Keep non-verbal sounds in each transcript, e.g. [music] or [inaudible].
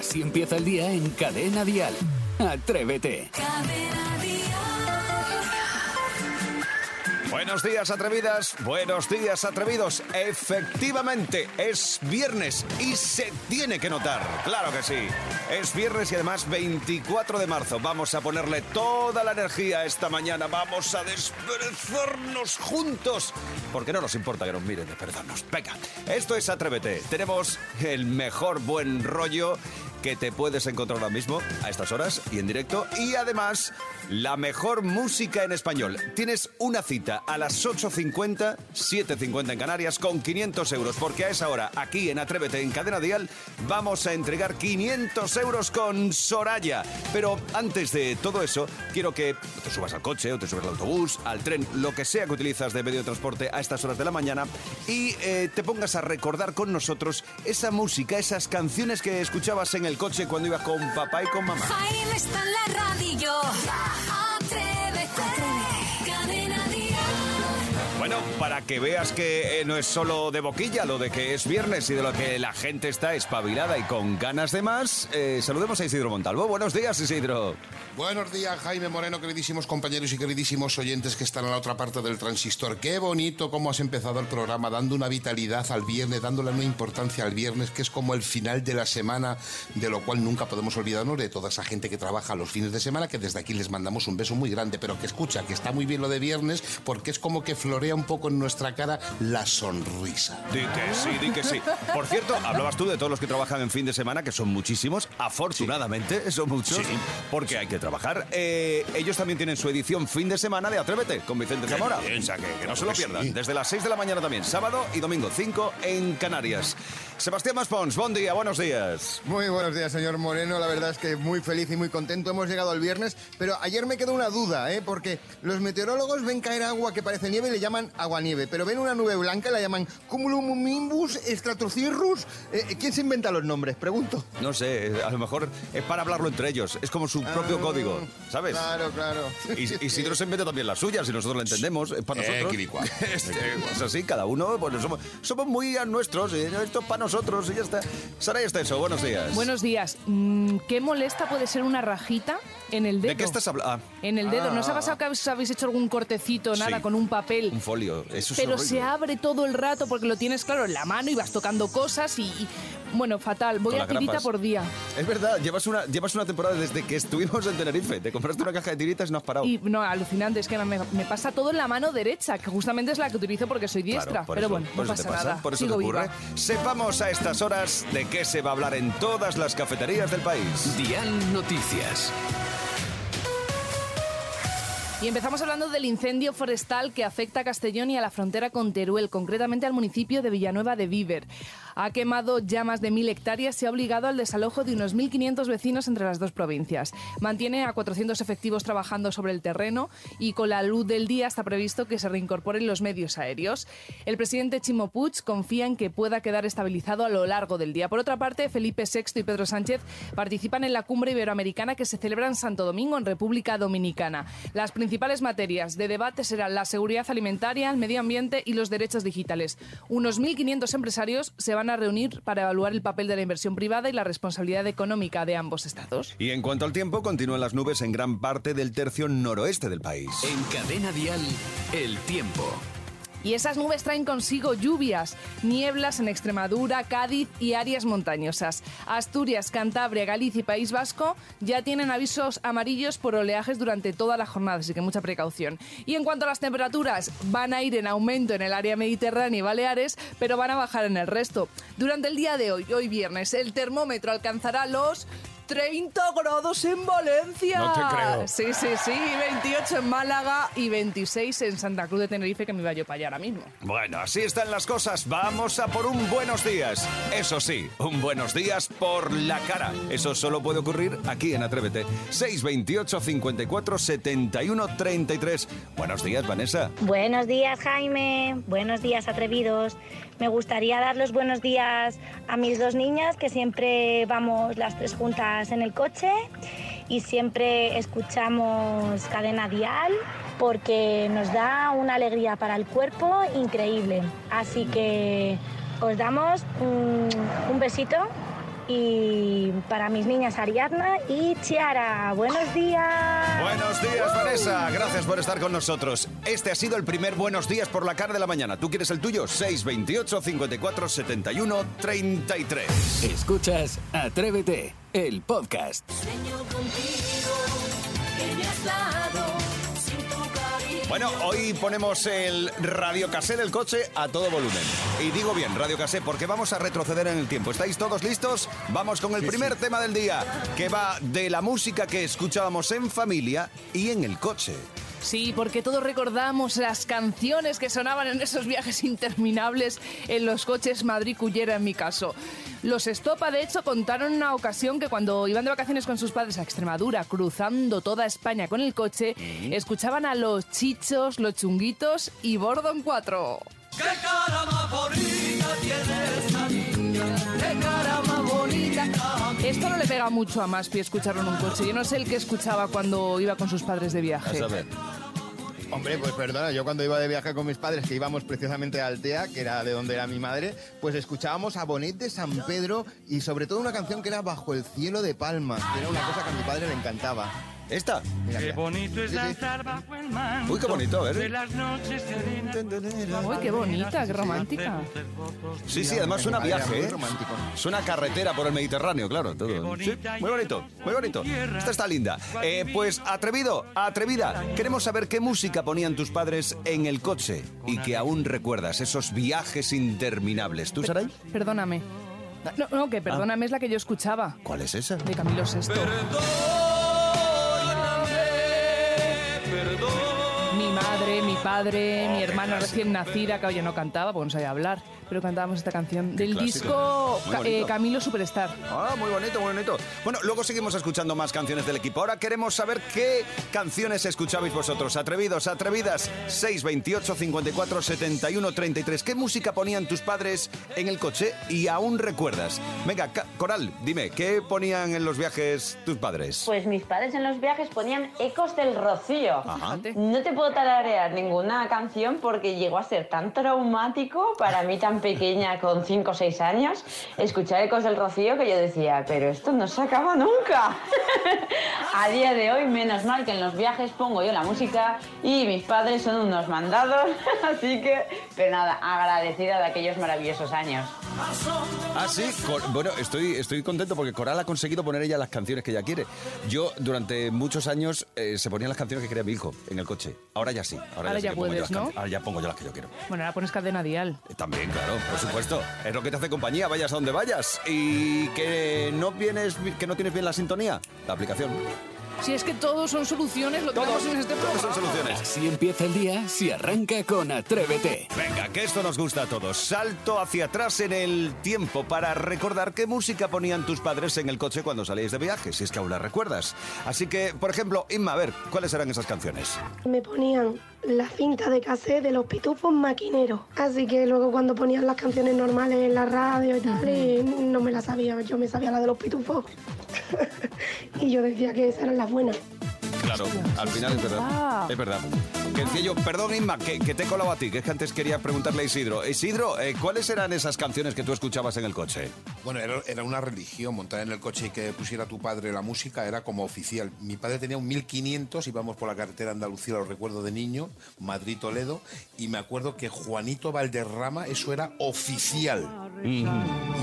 Así empieza el día en Cadena Dial. Atrévete. Buenos días, atrevidas. Buenos días, atrevidos. Efectivamente, es viernes y se tiene que notar. Claro que sí. Es viernes y además 24 de marzo. Vamos a ponerle toda la energía esta mañana. Vamos a desperezarnos juntos. Porque no nos importa que nos miren, desperezarnos. Venga, esto es Atrévete. Tenemos el mejor buen rollo que te puedes encontrar ahora mismo a estas horas y en directo. Y además, la mejor música en español. Tienes una cita a las 8.50, 7.50 en Canarias con 500 euros. Porque a esa hora, aquí en Atrévete, en Cadena Dial, vamos a entregar 500 euros con Soraya. Pero antes de todo eso, quiero que te subas al coche o te subas al autobús, al tren, lo que sea que utilizas de medio de transporte a estas horas de la mañana y eh, te pongas a recordar con nosotros esa música, esas canciones que escuchabas en el coche cuando ibas con papá y con mamá. Jaime está en la radio. Bueno, para que veas que eh, no es solo de boquilla lo de que es viernes y de lo que la gente está espabilada y con ganas de más, eh, saludemos a Isidro Montalvo. Buenos días, Isidro. Buenos días, Jaime Moreno, queridísimos compañeros y queridísimos oyentes que están en la otra parte del transistor. Qué bonito cómo has empezado el programa, dando una vitalidad al viernes, dándole una importancia al viernes, que es como el final de la semana, de lo cual nunca podemos olvidarnos de toda esa gente que trabaja los fines de semana, que desde aquí les mandamos un beso muy grande, pero que escucha, que está muy bien lo de viernes, porque es como que florea poco en nuestra cara la sonrisa. Di que sí, di que sí. Por cierto, hablabas tú de todos los que trabajan en fin de semana, que son muchísimos, afortunadamente, son muchos, Sí. porque hay que trabajar. Eh, ellos también tienen su edición fin de semana de Atrévete con Vicente Zamora. bien. O sea, que, que no se lo que pierdan. sí. Desde las 6 de la mañana también, sábado y domingo, 5 en Canarias. Sebastián Maspons, buen día, buenos días. Muy buenos días, señor Moreno. La verdad es que muy feliz y muy contento. Hemos llegado al viernes, pero ayer me quedó una duda, ¿eh? Porque los meteorólogos ven caer agua que parece nieve y le llaman aguanieve, pero ven una nube blanca y la llaman cumulonimbus stratocirrus. Eh, ¿Quién se inventa los nombres? Pregunto. No sé, a lo mejor es para hablarlo entre ellos, es como su propio Ah, código, ¿sabes? Claro, claro. Y, Isidro se inventa también las suyas, y nosotros lo entendemos, es para Eh, nosotros. [laughs] Este, es así, cada uno, bueno, somos, somos muy a nuestros, y esto es para nosotros, y ya está. Sara Esteso, buenos días. Buenos días. Mm, ¿Qué molesta puede ser una rajita en el dedo? ¿De qué estás hablando? En el dedo. ¿No os ha Ah. pasado que habéis- habéis hecho algún cortecito, nada, Sí. con un papel? un folio, eso es pero horrible. se abre todo el rato porque lo tienes claro en la mano y vas tocando cosas y, y- bueno, fatal. Voy Con a tirita por día. Es verdad, llevas una, llevas una temporada desde que estuvimos en Tenerife. Te compraste una caja de tiritas y no has parado. Y no, alucinante, es que me, me pasa todo en la mano derecha, que justamente es la que utilizo porque soy Claro, diestra. por pero eso- bueno, por no eso te pasa pasa, nada. por eso Sigo te ocurre. viva. Sepamos a estas horas de qué se va a hablar en todas las cafeterías del país. Dial Noticias. Y empezamos hablando del incendio forestal que afecta a Castellón y a la frontera con Teruel, concretamente al municipio de Villanueva de Víver. Ha quemado ya más de mil hectáreas y ha obligado al desalojo de unos 1.500 vecinos entre las dos provincias. Mantiene a 400 efectivos trabajando sobre el terreno y con la luz del día está previsto que se reincorporen los medios aéreos. El presidente Chimo Puig confía en que pueda quedar estabilizado a lo largo del día. Por otra parte, Felipe VI y Pedro Sánchez participan en la cumbre iberoamericana que se celebra en Santo Domingo, en República Dominicana. Las principales materias de debate serán la seguridad alimentaria, el medio ambiente y los derechos digitales. Unos 1.500 empresarios se van a reunir para evaluar el papel de la inversión privada y la responsabilidad económica de ambos estados. Y en cuanto al tiempo, continúan las nubes en gran parte del tercio noroeste del país. En Cadena Dial, el tiempo. Y esas nubes traen consigo lluvias, nieblas en Extremadura, Cádiz y áreas montañosas. Asturias, Cantabria, Galicia y País Vasco ya tienen avisos amarillos por oleajes durante toda la jornada, así que mucha precaución. Y en cuanto a las temperaturas, van a ir en aumento en el área mediterránea y Baleares, pero van a bajar en el resto. Durante el día de hoy, hoy viernes, el termómetro alcanzará los 30 grados en Valencia. No te creo. Sí, sí, sí. 28 en Málaga y 26 en Santa Cruz de Tenerife, que me iba yo para allá ahora mismo. Bueno, así están las cosas. Vamos a por un buenos días. Eso sí, un buenos días por la cara. Eso solo puede ocurrir aquí en Atrévete. 628 54 71 33. Buenos días, Vanessa. Buenos días, Jaime. Buenos días, atrevidos. Me gustaría dar los buenos días a mis dos niñas, que siempre vamos las tres juntas en el coche y siempre escuchamos cadena dial porque nos da una alegría para el cuerpo increíble. Así que os damos un, un besito Y para mis niñas Ariadna y Chiara. Buenos días. Buenos días, Vanessa. Gracias por estar con nosotros. Este ha sido el primer Buenos Días por la cara de la mañana. ¿Tú quieres el tuyo? 628 54 71 33. Escuchas Atrévete, el podcast. Sueño contigo, que me has Bueno, hoy ponemos el radio casé del coche a todo volumen. Y digo bien, radio casé, porque vamos a retroceder en el tiempo. ¿Estáis todos listos? Vamos con el primer tema del día, que va de la música que escuchábamos en familia y en el coche. Sí, porque todos recordamos las canciones que sonaban en esos viajes interminables en los coches Madrid-Cullera, en mi caso. Los Estopa, de hecho, contaron una ocasión que cuando iban de vacaciones con sus padres a Extremadura, cruzando toda España con el coche, escuchaban a los Chichos, los Chunguitos y Bordon 4. Esto no le pega mucho a Maspi escucharlo en un coche. Yo no sé el que escuchaba cuando iba con sus padres de viaje. A saber. Hombre, pues perdona, yo cuando iba de viaje con mis padres, que íbamos precisamente a Altea, que era de donde era mi madre, pues escuchábamos a Bonet de San Pedro y sobre todo una canción que era Bajo el cielo de Palmas, que era una cosa que a mi padre le encantaba. ¿Esta? Mira, Qué mira. bonito es danzar bajo el manto Uy, qué bonito, a ver. de las noches serenas. Uy, qué bonita, qué romántica. Sí, sí, además suena viaje, ¿eh? Suena carretera por el Mediterráneo, claro. Todo. Sí, muy bonito, muy bonito. Esta está linda. Eh, pues atrevido, atrevida. Queremos saber qué música ponían tus padres en el coche y que aún recuerdas esos viajes interminables. ¿Tú, Saray? Perdóname. No, no, que perdóname es la que yo escuchaba, ¿Cuál es esa? de Camilo VI. Mi padre, mi hermana recién nacida, que oye, no cantaba, porque no sabía hablar, pero cantábamos esta canción del clásico. disco Ca- eh, Camilo Superstar. Ah, muy bonito, muy bonito. Bueno, luego seguimos escuchando más canciones del equipo. Ahora queremos saber qué canciones escuchabais vosotros. Atrevidos, atrevidas. 628 54 71 33. ¿Qué música ponían tus padres en el coche y aún recuerdas? Venga, Ca- Coral, dime, ¿qué ponían en los viajes tus padres? Pues mis padres en los viajes ponían ecos del rocío. Ajá. No te puedo tararear ninguna canción porque llegó a ser tan traumático para mí tan pequeña con 5 o 6 años escuchar ecos del rocío que yo decía, pero esto no se acaba nunca. [laughs] a día de hoy, menos mal que en los viajes pongo yo la música y mis padres son unos mandados, [laughs] así que, pero nada, agradecida de aquellos maravillosos años. Ah, sí. Cor- bueno, estoy, estoy contento porque Coral ha conseguido poner ella las canciones que ella quiere. Yo, durante muchos años, eh, se ponían las canciones que quería mi hijo en el coche. Ahora ya sí. Ahora, ya que pongo yo puedes, las ¿no? Ahora ya pongo yo las que yo quiero. Bueno, ahora pones cadena dial. Eh, También, claro, por supuesto. Es lo que te hace compañía, vayas a donde vayas. Y que no vienes, que no tienes bien la sintonía, la aplicación. Si es que todos son soluciones, lo tenemos en este Todos son programa. soluciones. Así empieza el día si arranca con Atrévete. Venga, que esto nos gusta a todos. Salto hacia atrás en el tiempo para recordar qué música ponían tus padres en el coche cuando salíais de viaje, si es que aún la recuerdas. Así que, por ejemplo, Inma, a ver, ¿cuáles eran esas canciones? Me ponían la cinta de cassette de los pitufos maquineros. Así que luego cuando ponían las canciones normales en la radio y tal, y no me las sabía. Yo me sabía la de los pitufos. [laughs] y yo decía que esas eran las buenas. Claro, al final es verdad. Ah. Es verdad. Que decía yo, perdón Inma, que, que te he colado a ti, que es que antes quería preguntarle a Isidro. Isidro, eh, ¿cuáles eran esas canciones que tú escuchabas en el coche? Bueno, era, era una religión montar en el coche y que pusiera tu padre la música era como oficial. Mi padre tenía un 1500, íbamos por la carretera Andalucía, lo recuerdo de niño, Madrid-Toledo, y me acuerdo que Juanito Valderrama, eso era oficial. Y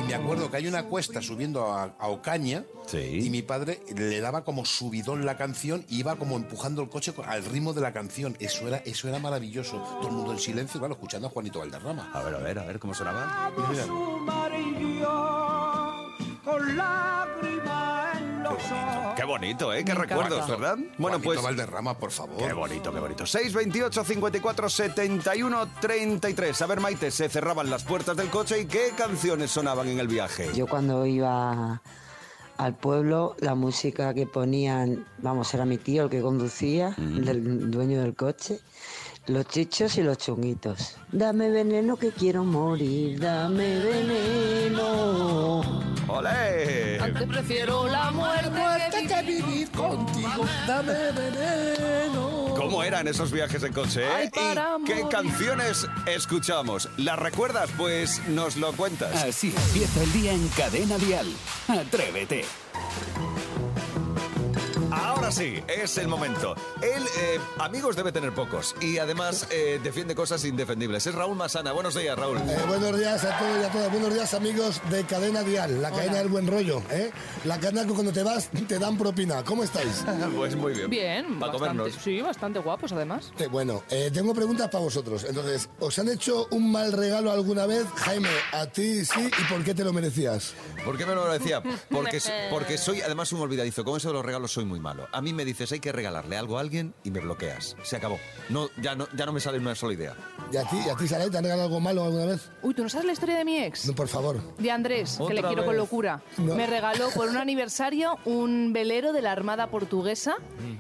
me acuerdo que hay una cuesta subiendo a, a Ocaña Sí. y mi padre le daba como subidón la canción y iba como empujando el coche al ritmo de la canción. Eso era, eso era maravilloso. Todo el mundo en silencio, claro, escuchando a Juanito Valderrama. A ver, a ver, a ver cómo sonaba. Mira, mira. Qué bonito, ¿eh? Qué Me recuerdos, encanta. ¿verdad? Bueno, Juanito pues... Valderrama, por favor. Qué bonito, qué bonito. 628 54 71 33. A ver, Maite, se cerraban las puertas del coche y qué canciones sonaban en el viaje. Yo cuando iba al pueblo, la música que ponían, vamos, era mi tío el que conducía, el del dueño del coche, Los chichos y los chunguitos. Dame veneno que quiero morir, dame veneno. ¡Olé! Antes prefiero la muerte, que vivir contigo. Dame veneno. ¿Cómo eran esos viajes en coche? eh? Ay, para ¿Y qué canciones escuchamos? ¿Las recuerdas? Pues nos lo cuentas. Así empieza el día en Cadena Dial. Atrévete. Ahora sí, es el momento. Él, eh, amigos, debe tener pocos. Y además eh, defiende cosas indefendibles. Es Raúl Masana. Buenos días, Raúl. Eh, buenos días a todos y a todas. Buenos días, amigos de Cadena Dial, la cadena del buen rollo. ¿eh? La cadena que cuando te vas te dan propina. ¿Cómo estáis? [laughs] pues muy bien. Bien, Para comernos. sí, bastante guapos además. Eh, bueno, eh, tengo preguntas para vosotros. Entonces, ¿os han hecho un mal regalo alguna vez? Jaime, a ti sí, ¿y por qué te lo merecías? ¿Por qué me lo decía? [laughs] Porque, porque soy además un olvidadizo. Con eso de los regalos soy muy malo. A mí me dices hay que regalarle algo a alguien y me bloqueas. Se acabó. No, ya no, ya no me sale una sola idea. ¿Y a ti, y a ti Saray, te han regalado algo malo alguna vez? Uy, ¿tú no sabes la historia de mi ex? No, por favor. De Andrés, que le quiero con locura. No. Me regaló por un aniversario un velero de la Armada Portuguesa,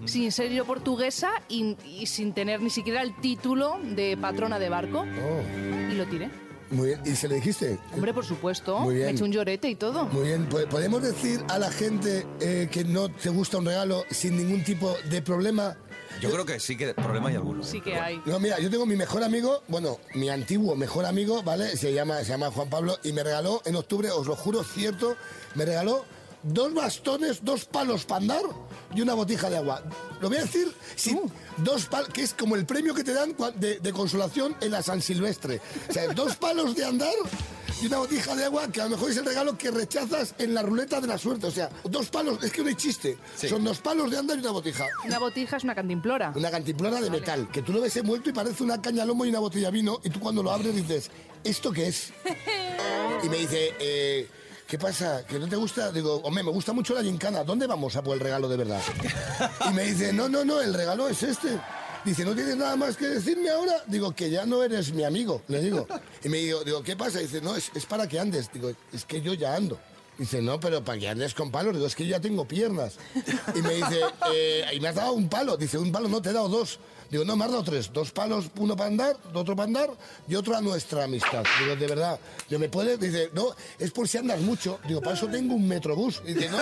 sin ser yo portuguesa y, y sin tener ni siquiera el título de patrona de barco. Oh, Y lo tiré. Muy bien. ¿Y se le dijiste? Hombre, por supuesto. Muy bien. Me eché un llorete y todo. Muy bien, ¿po- ¿podemos decir a la gente eh, que no te gusta un regalo sin ningún tipo de problema? Yo creo que sí que problema hay alguno. Sí que hay. No, mira, yo tengo mi mejor amigo, bueno, mi antiguo mejor amigo, ¿vale? Se llama, se llama Juan Pablo y me regaló en octubre, os lo juro, cierto, me regaló dos bastones, dos palos para andar y una botija de agua. Lo voy a decir, sí, dos palos, que es como el premio que te dan de, de consolación en la San Silvestre. O sea, dos [laughs] palos de andar y una botija de agua que a lo mejor es el regalo que rechazas en la ruleta de la suerte. O sea, dos palos, es que no hay chiste. Sí. Son dos palos de andar y una botija. Una botija es una cantimplora. Una cantimplora de metal, que tú lo ves envuelto y parece una caña lomo y una botella de vino, y tú cuando lo abres dices, ¿esto qué es? [laughs] Y me dice, eh, ¿qué pasa? ¿Que no te gusta? Digo, hombre, me gusta mucho la gincana, ¿dónde vamos a por el regalo de verdad? Y me dice, no, no, no, el regalo es este. Dice, ¿no tienes nada más que decirme ahora? Digo, que ya no eres mi amigo, le digo. Y me digo, digo ¿qué pasa? Dice, no, es, para que andes. Digo, es que yo ya ando. Dice, no, pero para que andes con palos. Digo, es que yo ya tengo piernas. Y me dice, eh, y me has dado un palo. Dice, un palo, no, te he dado dos. Digo, no, me has dado tres. Dos palos, uno para andar, otro para andar y otro a nuestra amistad. Digo, de verdad. Digo, ¿me puedes? Dice, no, es por si andas mucho. Digo, para eso tengo un metrobús. Dice, no,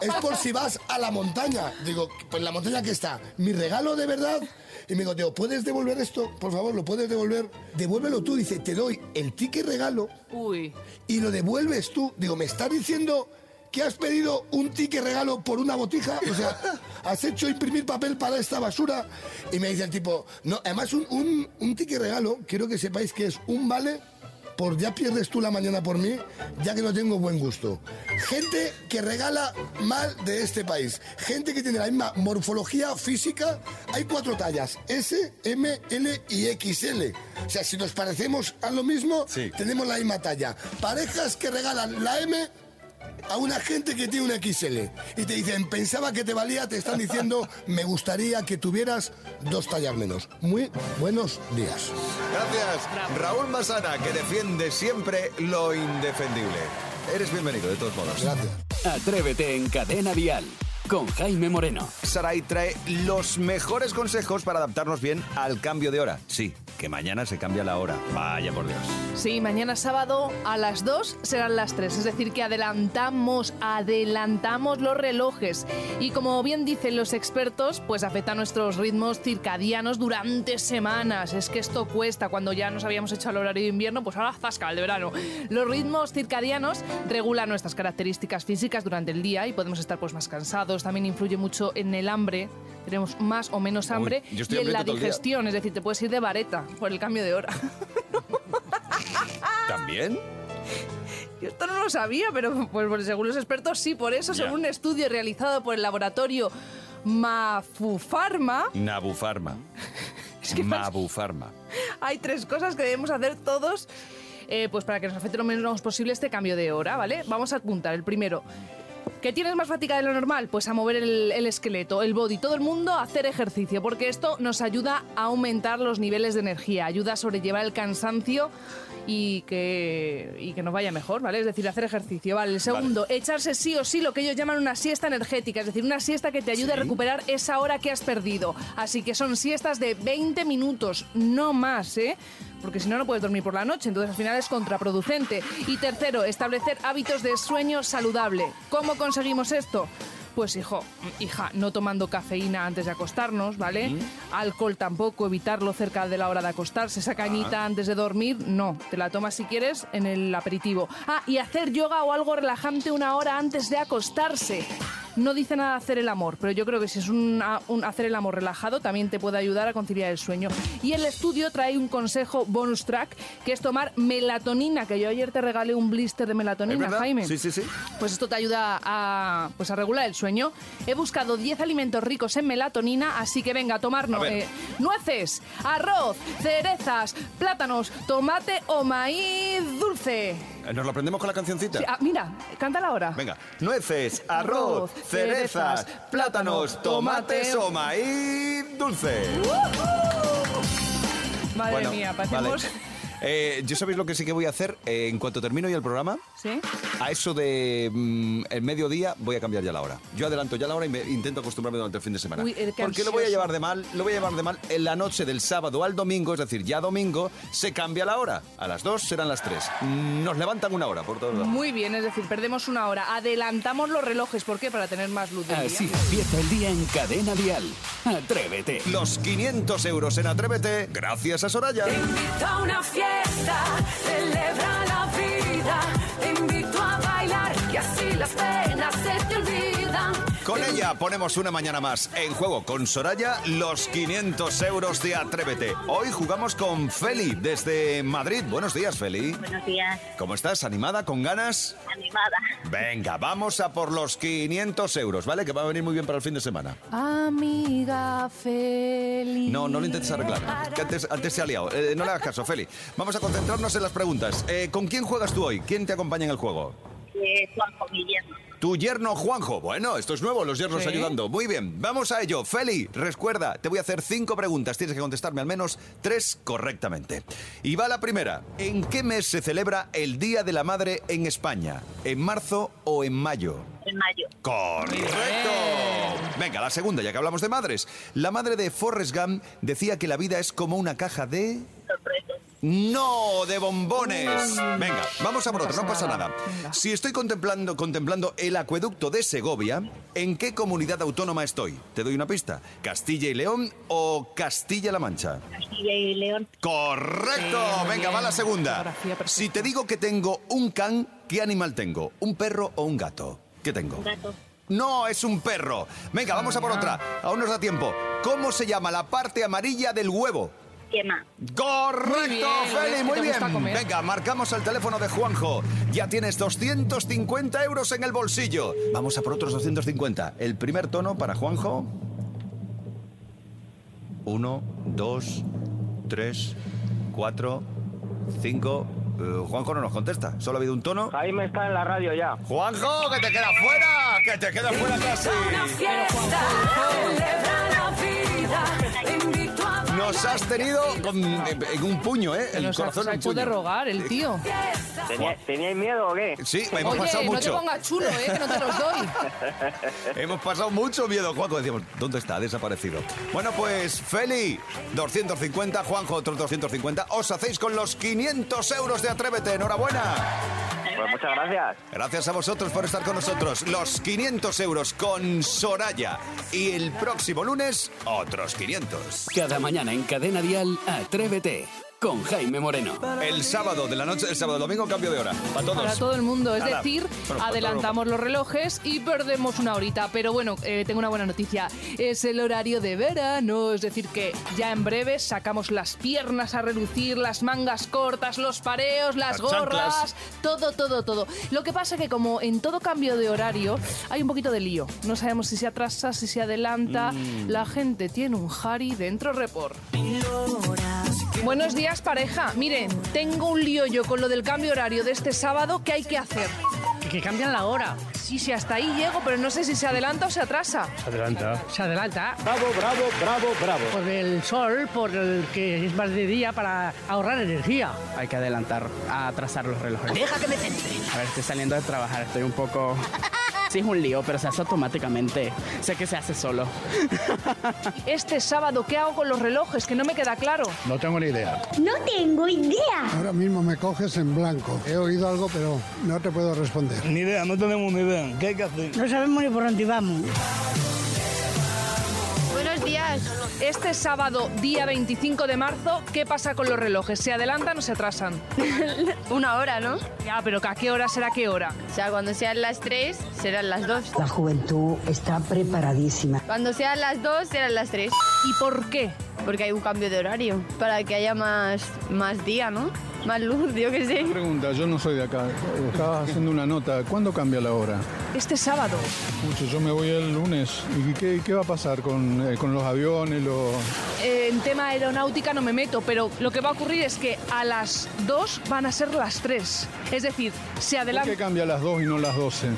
es por si vas a la montaña. Digo, pues la montaña que está. Mi regalo de verdad. Y me digo, digo, ¿puedes devolver esto? Por favor, ¿lo puedes devolver? Devuélvelo tú. Dice, te doy el ticket regalo Uy. y lo devuelves tú. Digo, ¿me estás diciendo que has pedido un ticket regalo por una botija? O sea, [laughs] has hecho imprimir papel para esta basura. Y me dice el tipo, no, además un, un, un ticket regalo, quiero que sepáis que es un vale por ya pierdes tú la mañana por mí, ya que no tengo buen gusto. Gente que regala mal de este país. Gente que tiene la misma morfología física. Hay cuatro tallas, S, M, L y XL. O sea, si nos parecemos a lo mismo, Sí. tenemos la misma talla. Parejas que regalan la M a una gente que tiene un XL y te dicen, pensaba que te valía, te están diciendo, me gustaría que tuvieras dos tallas menos. Muy buenos días. Gracias, Raúl Masana, que defiende siempre lo indefendible. Eres bienvenido, de todos modos. Gracias. Atrévete en Cadena Dial con Jaime Moreno. Saray trae los mejores consejos para adaptarnos bien al cambio de hora. Sí, que mañana se cambia la hora. Vaya por Dios. Sí, mañana sábado a las 2 serán las 3, es decir, que adelantamos, adelantamos los relojes. Y como bien dicen los expertos, pues afecta a nuestros ritmos circadianos durante semanas. Es que esto cuesta cuando ya nos habíamos hecho al horario de invierno, pues ahora zasca el de verano. Los ritmos circadianos regulan nuestras características físicas durante el día y podemos estar pues más cansados. También influye mucho en el hambre. Tenemos más o menos hambre y en la digestión, es decir, te puedes ir de vareta por el cambio de hora. [laughs] ¿También? Yo esto no lo sabía, pero pues, pues, según los expertos sí, por eso, según un estudio realizado por el laboratorio Mafufarma, Nabufarma. [laughs] Mabufarma. hay tres cosas que debemos hacer todos eh, pues para que nos afecte lo menos posible este cambio de hora, ¿vale? Vamos a apuntar. El primero, ¿Que tienes más fatiga de lo normal? Pues a mover el, el esqueleto, el body, todo el mundo a hacer ejercicio, porque esto nos ayuda a aumentar los niveles de energía, ayuda a sobrellevar el cansancio y que, y que nos vaya mejor, ¿vale? Es decir, hacer ejercicio, ¿vale? El segundo, echarse sí o sí lo que ellos llaman una siesta energética, es decir, una siesta que te ayude a recuperar esa hora que has perdido. Así que son siestas de 20 minutos, no más, ¿eh? Porque si no, no puedes dormir por la noche, entonces al final es contraproducente. Y tercero, establecer hábitos de sueño saludable. ¿Cómo conseguimos esto? Pues hijo, hija, no tomando cafeína antes de acostarnos, ¿vale? Alcohol tampoco, evitarlo cerca de la hora de acostarse. Esa cañita antes de dormir, no. Te la tomas si quieres en el aperitivo. Ah, y hacer yoga o algo relajante una hora antes de acostarse. No dice nada hacer el amor, pero yo creo que si es un, un hacer el amor relajado también te puede ayudar a conciliar el sueño. Y el estudio trae un consejo bonus track, que es tomar melatonina, que yo ayer te regalé un blister de ¿Es melatonina? Jaime. Sí, sí, sí. Pues esto te ayuda a, pues a regular el sueño. He buscado 10 alimentos ricos en melatonina, así que venga a tomarnos A eh, nueces, arroz, cerezas, plátanos, tomate o maíz dulce. ¿Nos lo aprendemos con la cancioncita? Sí, ah, mira, cántala ahora. Venga, nueces, arroz, cerezas, plátanos, plátano, tomates tomate. o maíz dulce. Madre Bueno, mía, vale. Eh, ¿Yo sabéis lo que sí que voy a hacer? Eh, en cuanto termino ya el programa, ¿Sí? a eso de mm, el mediodía voy a cambiar ya la hora. Yo adelanto ya la hora y me intento acostumbrarme durante el fin de semana. Uy, eh, qué Porque lo voy a ansioso. llevar de mal, lo voy a llevar de mal en la noche del sábado al domingo, es decir, ya domingo se cambia la hora. A las 2 serán las 3. Nos levantan una hora por todos lados. Muy bien, es decir, perdemos una hora. Adelantamos los relojes. ¿Por qué? Para tener más luz del día. Así empieza el día en Cadena Dial. Atrévete. Los 500 euros en Atrévete, gracias a Soraya. Te invito a una fiesta, celebra la Con ella ponemos una mañana más en juego con Soraya los 500 euros de Atrévete. Hoy jugamos con Feli desde Madrid. Buenos días, Feli. Buenos días, ¿Cómo estás? ¿Animada? ¿Con ganas? animada. Venga, vamos a por los 500 euros, ¿vale? Que va a venir muy bien para el fin de semana. Amiga feliz. No, no lo intentes arreglar. Que antes, antes se ha liado. Eh, no le hagas caso, Feli. Vamos a concentrarnos en las preguntas. Eh, ¿Con quién juegas tú hoy? ¿Quién te acompaña en el juego? Eh, Juanjo, mi yerno. Tu yerno Juanjo. Bueno, esto es nuevo, los yernos Sí. ayudando. Muy bien, vamos a ello. Feli, recuerda, te voy a hacer cinco preguntas. Tienes que contestarme al menos tres correctamente. Y va la primera. ¿En qué mes se celebra el Día de la Madre en España? ¿En marzo o en mayo? En mayo. ¡Correcto! Venga, la segunda, ya que hablamos de madres. La madre de Forrest Gump decía que la vida es como una caja de... Sorpresas. No, de bombones. Venga, vamos a por otra, no pasa nada. Si estoy contemplando, contemplando el acueducto de Segovia, ¿en qué comunidad autónoma estoy? Te doy una pista. ¿Castilla y León o Castilla-La Mancha? Castilla y León. Correcto. Venga, va la segunda. Si te digo que tengo un can, ¿qué animal tengo? ¿Un perro o un gato? ¿Qué tengo? Un gato. No, es un perro. Venga, vamos a por otra. Aún nos da tiempo. ¿Cómo se llama la parte amarilla del huevo? Quema. Correcto, Muy bien, Feli, muy bien. Venga, marcamos el teléfono de Juanjo. Ya tienes 250 euros en el bolsillo. Vamos a por otros 250. El primer tono para Juanjo. Uno, dos, tres, cuatro, cinco. Eh, Juanjo no nos contesta. Solo ha habido un tono. Jaime está en la radio ya. Juanjo, que te queda fuera, que te queda fuera casi. Una fiesta, Nos has tenido con- en un puño, ¿eh? El nos ha, corazón se ha en hecho de puño. rogar el tío. ¿Tenía- ¿Teníais miedo o qué? Sí, hemos Oye, pasado no te mucho. pongas chulo, ¿eh? Que no te los doy. [laughs] Hemos pasado mucho miedo, Juanjo. Decíamos, ¿dónde está? Ha desaparecido. Bueno, pues, Feli, 250, Juanjo, otros 250. Os hacéis con los 500 euros de Atrévete. Enhorabuena. Pues muchas gracias. Gracias a vosotros por estar con nosotros. Los 500 euros con Soraya. Y el próximo lunes, otros 500. Cada mañana en Cadena Dial, Atrévete. Con Jaime Moreno. El sábado de la noche, el sábado domingo, cambio de hora. Para todos. Para todo el mundo. Es Nada. decir, Bueno, adelantamos los relojes y perdemos una horita. Pero bueno, eh, tengo una buena noticia. Es el horario de verano. Es decir, que ya en breve sacamos las piernas a relucir, las mangas cortas, los pareos, las, Las gorras. chanclas. Todo, todo, todo. Lo que pasa que como en todo cambio de horario hay un poquito de lío. No sabemos si se atrasa, si se adelanta. Mm. La gente tiene un Harry dentro report. Buenos días, pareja. Miren, tengo un lío yo con lo del cambio horario de este sábado. ¿Qué hay que hacer? ¿Qué que cambian la hora. Sí, sí, hasta ahí llego, pero no sé si se adelanta o se atrasa. Se adelanta. Se adelanta. Bravo, bravo, bravo, bravo. Por el sol, por el que es más de día para ahorrar energía. Hay que adelantar, a atrasar los relojes. Deja que me centre. A ver, estoy saliendo de trabajar, estoy un poco... [laughs] Sí, es un lío, pero se hace automáticamente. Sé que se hace solo. [laughs] Este sábado, ¿qué hago con los relojes? Que no me queda claro. No tengo ni idea. No tengo idea. Ahora mismo me coges en blanco. He oído algo, pero no te puedo responder. Ni idea, no tenemos ni idea. ¿Qué hay que hacer? No sabemos ni por dónde vamos. Este sábado, día 25 de marzo, ¿qué pasa con los relojes? ¿Se adelantan o se atrasan? [laughs] Una hora, ¿no? Ya, pero ¿a qué hora será qué hora? O sea, cuando sean las 3, serán las 2. La juventud está preparadísima. Cuando sean las 2, serán las 3. ¿Y por qué? Porque hay un cambio de horario, para que haya más, más día, ¿no? Más luz, yo qué sé. Pregunta, yo no soy de acá. Estabas haciendo una nota. ¿Cuándo cambia la hora? Este sábado. Mucho, yo me voy el lunes. ¿Y qué, qué va a pasar con, eh, con los aviones? Los... Eh, en tema aeronáutica no me meto, pero lo que va a ocurrir es que a las 2 van a ser las 3. Es decir, se ¿Por adelanta... qué cambia a las 2 y no las 12?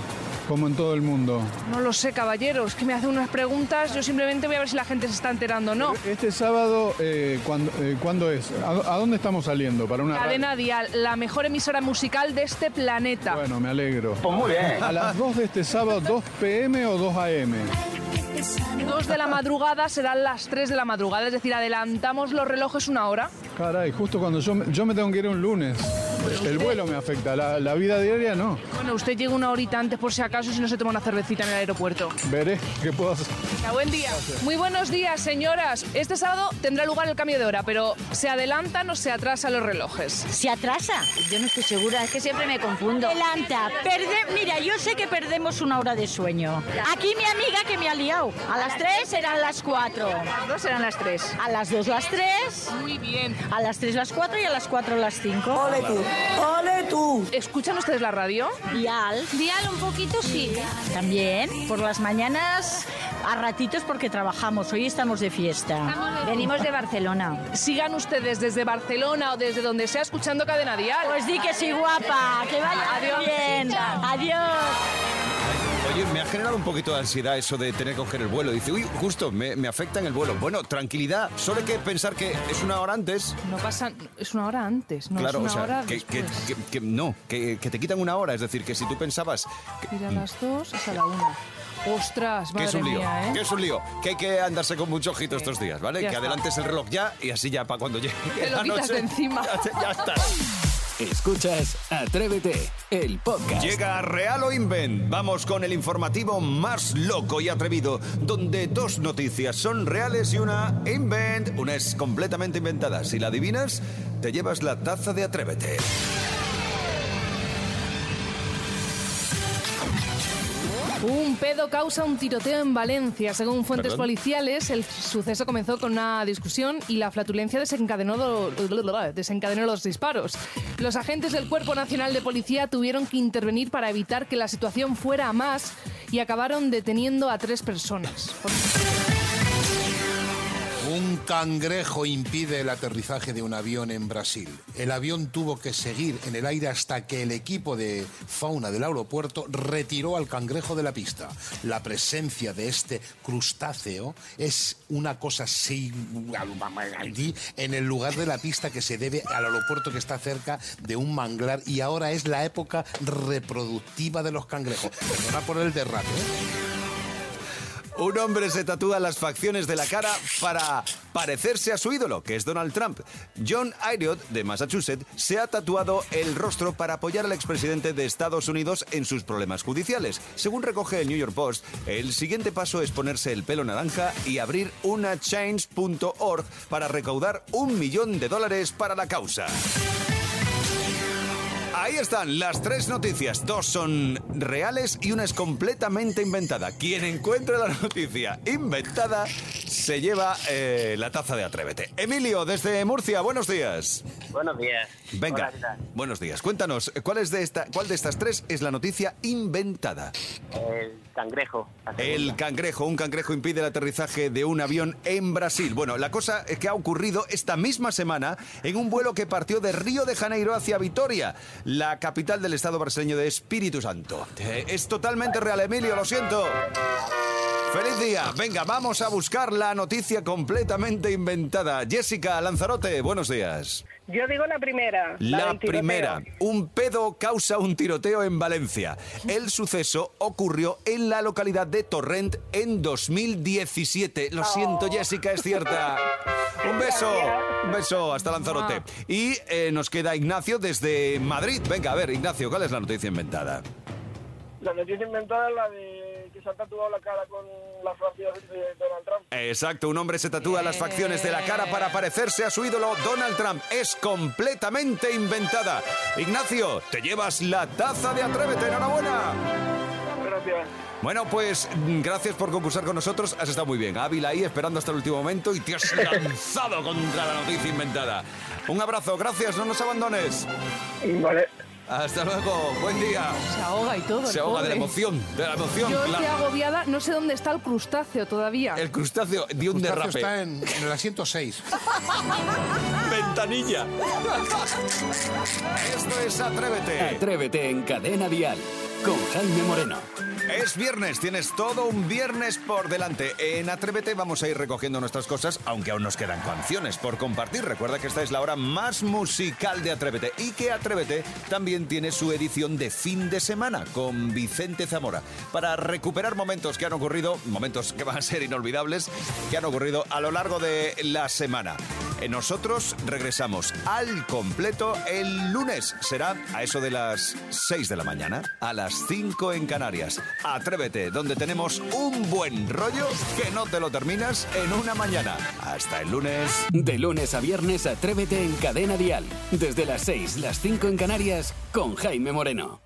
Como en todo el mundo. No lo sé, caballeros, que me hacen unas preguntas, yo simplemente voy a ver si la gente se está enterando o no. Este sábado, eh, ¿cuándo, eh, ¿cuándo es? ¿A, a dónde estamos saliendo? ¿Para una radio? Cadena Dial, la mejor emisora musical de este planeta. Bueno, me alegro. Pues muy bien. ¿A las 2 de este sábado, 2 pm o 2 am? 2 de la madrugada serán las 3 de la madrugada, es decir, adelantamos los relojes una hora. Caray, justo cuando yo, me- yo me tengo que ir un lunes. El vuelo me afecta, la, la vida diaria no. Bueno, usted llega una horita antes por si acaso si no se toma una cervecita en el aeropuerto. Veré qué puedo hacer. Venga, buen día. Muy buenos días, señoras. Este sábado tendrá lugar el cambio de hora, pero ¿se adelantan o se atrasan los relojes? ¿Se atrasa? Yo no estoy segura, es que siempre me confundo. Adelanta, perde... Mira, yo sé que perdemos una hora de sueño. Aquí mi amiga que me ha liado. A las 3 serán las 4. A las 2 serán las 3. A las 2 las 3. Muy bien. A las 3 las 4 y a las 4 las 5. ¡Ole tú! ¡Ole tú! ¿Escuchan ustedes la radio? Dial. Dial un poquito sí. También, por las mañanas, a ratitos porque trabajamos. Hoy estamos de fiesta. Venimos de Barcelona. Sigan ustedes desde Barcelona o desde donde sea escuchando Cadena Dial. Pues di que sí, guapa. Que vaya Adiós. bien. Adiós. Oye, me ha generado un poquito de ansiedad eso de tener que coger el vuelo. Dice, uy, justo, me, me afecta en el vuelo. Bueno, tranquilidad, solo hay que pensar que es una hora antes. No pasa, es una hora antes, no claro, es una o sea, hora que, que- que- que no, que, que te quitan una hora. Es decir, que si tú pensabas que, Ir a las dos es a la una. Ostras, que madre es un lío, mía, ¿eh? que es un lío, que hay que andarse con mucho ojito estos días, ¿vale? Ya que está. adelantes el reloj ya y así ya para cuando llegue Te lo la quitas noche. de encima. [laughs] Ya, te- ya está. Escuchas Atrévete, el podcast. Llega Real o Invent. Vamos con el informativo más loco y atrevido, donde dos noticias son reales y una invent. Una es completamente inventada. Si la adivinas, te llevas la taza de Atrévete. Un pedo causa un tiroteo en Valencia. Según fuentes ¿Perdón? policiales, el suceso comenzó con una discusión y la flatulencia desencadenó, do- desencadenó los disparos. Los agentes del Cuerpo Nacional de Policía tuvieron que intervenir para evitar que la situación fuera a más y acabaron deteniendo a tres personas. Un cangrejo impide el aterrizaje de un avión en Brasil. El avión tuvo que seguir en el aire hasta que el equipo de fauna del aeropuerto retiró al cangrejo de la pista. La presencia de este crustáceo es una cosa así en el lugar de la pista que se debe al aeropuerto que está cerca de un manglar y ahora es la época reproductiva de los cangrejos. Perdona por el derrape. ¿eh? Un hombre se tatúa las facciones de la cara para parecerse a su ídolo, que es Donald Trump. John Ayriot, de Massachusetts, se ha tatuado el rostro para apoyar al expresidente de Estados Unidos en sus problemas judiciales. Según recoge el New York Post, el siguiente paso es ponerse el pelo naranja y abrir una change.org para recaudar un millón de dólares para la causa. Ahí están las tres noticias. Dos son reales y una es completamente inventada. Quien encuentre la noticia inventada se lleva eh, la taza de Atrévete. Emilio, desde Murcia, buenos días. Buenos días. Venga, buenos días. Cuéntanos, ¿cuál, es de esta, ¿cuál de estas tres es la noticia inventada? El cangrejo. El cangrejo, un cangrejo impide el aterrizaje de un avión en Brasil. Bueno, la cosa es que ha ocurrido esta misma semana en un vuelo que partió de Río de Janeiro hacia Vitoria. La capital del estado brasileño de Espíritu Santo. Eh, Es totalmente real, Emilio, lo siento. ¡Feliz día! Venga, vamos a buscar la noticia completamente inventada. Jessica Lanzarote, buenos días. Yo digo la primera. La primera, un pedo causa un tiroteo en Valencia. El suceso ocurrió en la localidad de Torrent en 2017. Lo siento, Jessica, es cierta. Un beso, un beso, hasta Lanzarote. Y eh, nos queda Ignacio desde Madrid. Venga, a ver, Ignacio, ¿cuál es la noticia inventada? La noticia inventada es la de que se ha tatuado la cara con las facciones de Donald Trump. Exacto, un hombre se tatúa las facciones de la cara para parecerse a su ídolo Donald Trump. Es completamente inventada. Ignacio, te llevas la taza de Atrévete, enhorabuena. Gracias. Bueno, pues gracias por concursar con nosotros. Has estado muy bien. Ávila ahí esperando hasta el último momento y te has [laughs] lanzado contra la noticia inventada. Un abrazo, gracias, no nos abandones. Vale. Hasta luego, buen día. Se ahoga y todo. Se el ahoga de la emoción, de la emoción. Yo claro. estoy agobiada, no sé dónde está el crustáceo todavía. El crustáceo dio un Crustáceo derrape. está en, en el asiento 6. [laughs] Ventanilla. Esto es Atrévete. Atrévete en Cadena Dial con Jaime Moreno. Es viernes, tienes todo un viernes por delante. En Atrévete vamos a ir recogiendo nuestras cosas, aunque aún nos quedan canciones por compartir. Recuerda que esta es la hora más musical de Atrévete y que Atrévete también tiene su edición de fin de semana con Vicente Zamora para recuperar momentos que han ocurrido, momentos que van a ser inolvidables, que han ocurrido a lo largo de la semana. Eh, Nosotros regresamos al completo el lunes. Será a eso de las 6 de la mañana, a las 5 en Canarias. Atrévete, donde tenemos un buen rollo que no te lo terminas en una mañana. Hasta el lunes. De lunes a viernes, Atrévete en Cadena Dial. Desde las 6, las 5 en Canarias con Jaime Moreno.